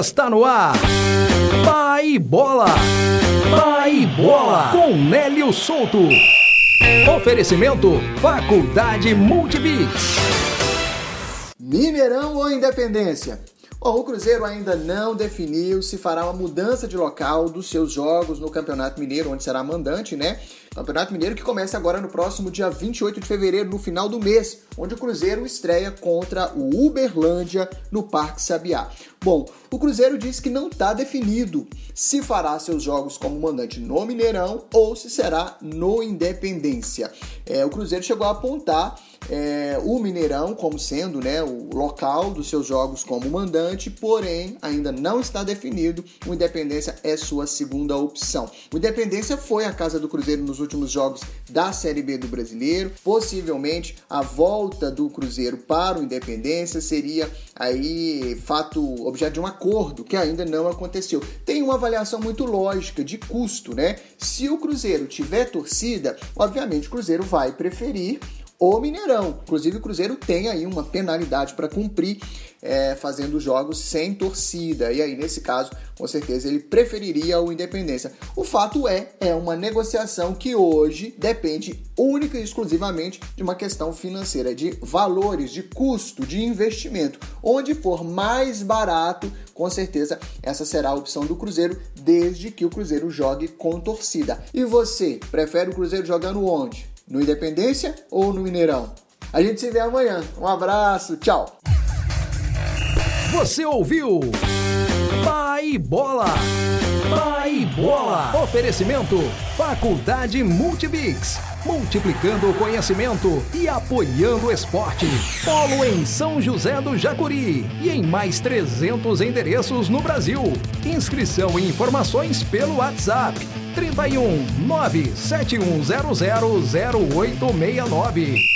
Está no ar. Pai Bola. Pai Bola. Com Nélio Souto. Oferecimento Faculdade Multibix. Mineirão ou Independência? Bom, o Cruzeiro ainda não definiu se fará uma mudança de local dos seus jogos no Campeonato Mineiro, onde será mandante, né? Campeonato Mineiro que começa agora no próximo dia 28 de fevereiro, no final do mês, onde o Cruzeiro estreia contra o Uberlândia no Parque Sabiá. Bom, o Cruzeiro disse que não está definido se fará seus jogos como mandante no Mineirão ou se será no Independência. É, o Cruzeiro chegou a apontar é, o Mineirão como sendo né, o local dos seus jogos como mandante, porém ainda não está definido. O Independência é sua segunda opção. O Independência foi a casa do Cruzeiro nos últimos jogos da Série B do Brasileiro. Possivelmente a volta do Cruzeiro para o Independência seria aí fato objeto de um acordo que ainda não aconteceu. Tem uma avaliação muito lógica de custo, né? Se o Cruzeiro tiver torcida, obviamente o Cruzeiro vai preferir o Mineirão. Inclusive, o Cruzeiro tem aí uma penalidade para cumprir é, fazendo jogos sem torcida. E aí, nesse caso, com certeza ele preferiria o Independência. O fato é, é uma negociação que hoje depende única e exclusivamente de uma questão financeira, de valores, de custo, de investimento. Onde for mais barato, com certeza essa será a opção do Cruzeiro, desde que o Cruzeiro jogue com torcida. E você, prefere o Cruzeiro jogando onde? No Independência ou no Mineirão? A gente se vê amanhã. Um abraço, tchau. Você ouviu? Pai Bola. Pai Bola. Oferecimento Faculdade Multibix. Multiplicando o conhecimento e apoiando o esporte. Polo em São José do Jacuri e em mais 300 endereços no Brasil. Inscrição e informações pelo WhatsApp 31 97100 0869.